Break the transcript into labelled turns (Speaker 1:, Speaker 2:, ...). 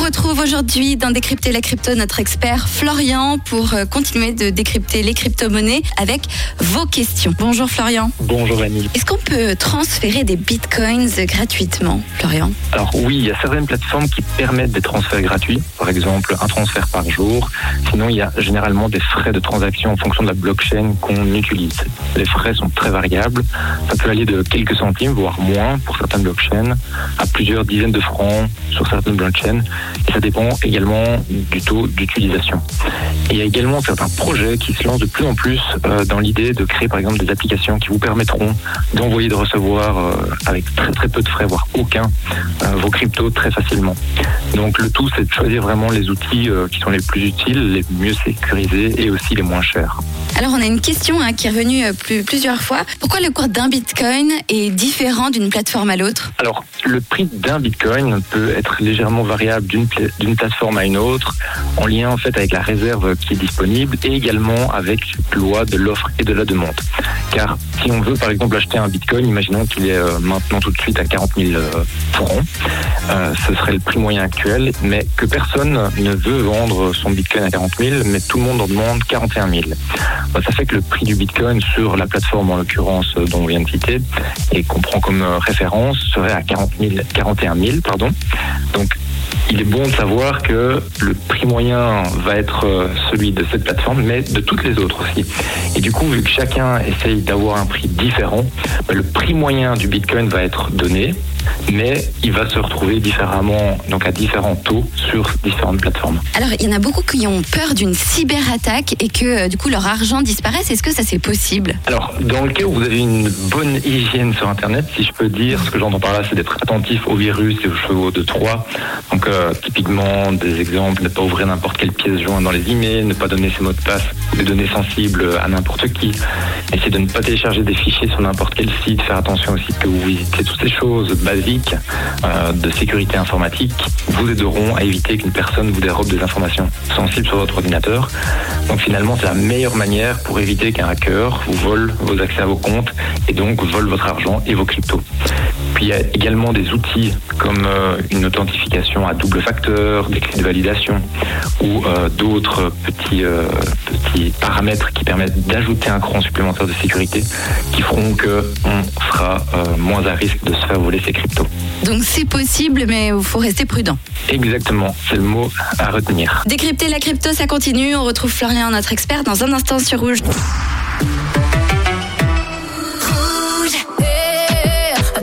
Speaker 1: retrouve aujourd'hui dans Décrypter la crypto notre expert Florian pour euh, continuer de décrypter les crypto-monnaies avec vos questions. Bonjour Florian.
Speaker 2: Bonjour Vanille.
Speaker 1: Est-ce qu'on peut transférer des bitcoins gratuitement, Florian?
Speaker 2: Alors oui, il y a certaines plateformes qui permettent des transferts gratuits, par exemple un transfert par jour. Sinon, il y a généralement des frais de transaction en fonction de la blockchain qu'on utilise. Les frais sont très variables. Ça peut aller de quelques centimes, voire moins pour certaines blockchains, à plusieurs dizaines de francs sur certaines blockchains. Ça dépend également du taux d'utilisation. Il y a également certains projets qui se lancent de plus en plus euh, dans l'idée de créer par exemple des applications qui vous permettront d'envoyer, de recevoir euh, avec très très peu de frais, voire aucun, euh, vos cryptos très facilement. Donc le tout c'est de choisir vraiment les outils qui sont les plus utiles, les mieux sécurisés et aussi les moins chers.
Speaker 1: Alors on a une question hein, qui est revenue plusieurs fois. Pourquoi le cours d'un bitcoin est différent d'une plateforme à l'autre?
Speaker 2: Alors le prix d'un bitcoin peut être légèrement variable d'une plateforme à une autre, en lien en fait avec la réserve qui est disponible et également avec loi de l'offre et de la demande. Car si on veut par exemple acheter un bitcoin, imaginons qu'il est euh, maintenant tout de suite à 40 000 euh, francs, euh, ce serait le prix moyen actuel, mais que personne ne veut vendre son bitcoin à 40 000, mais tout le monde en demande 41 000. Ça fait que le prix du bitcoin sur la plateforme en l'occurrence dont on vient de citer et qu'on prend comme référence serait à 40 000, 41 000 pardon. Donc il est bon de savoir que le prix moyen va être euh, celui de cette plateforme, mais de toutes les autres aussi. Et du coup, vu que chacun essaye d'avoir un prix différent, bah, le prix moyen du Bitcoin va être donné mais il va se retrouver différemment, donc à différents taux sur différentes plateformes.
Speaker 1: Alors, il y en a beaucoup qui ont peur d'une cyberattaque et que euh, du coup leur argent disparaisse. Est-ce que ça c'est possible?
Speaker 2: Alors, dans le cas où vous avez une bonne hygiène sur Internet, si je peux dire, ce que j'entends par là, c'est d'être attentif aux virus et aux chevaux de Troie. Donc, euh, typiquement, des exemples, ne pas ouvrir n'importe quelle pièce jointe dans les emails, ne pas donner ses mots de passe des données sensibles à n'importe qui. Essayer de ne pas télécharger des fichiers sur n'importe quel site, faire attention aussi que vous visitez toutes ces choses basiques euh, de sécurité informatique vous aideront à éviter qu'une personne vous dérobe des informations sensibles sur votre ordinateur. Donc finalement, c'est la meilleure manière pour éviter qu'un hacker vous vole vos accès à vos comptes et donc vole votre argent et vos cryptos. Puis il y a également des outils comme euh, une authentification à double facteur, des clés de validation ou euh, d'autres petits, petits paramètres qui permettent d'ajouter un cran supplémentaire de sécurité qui feront qu'on sera moins à risque de se faire voler ses cryptos.
Speaker 1: Donc c'est possible, mais il faut rester prudent.
Speaker 2: Exactement, c'est le mot à retenir.
Speaker 1: Décrypter la crypto, ça continue. On retrouve Florian, notre expert, dans un instant sur Rouge.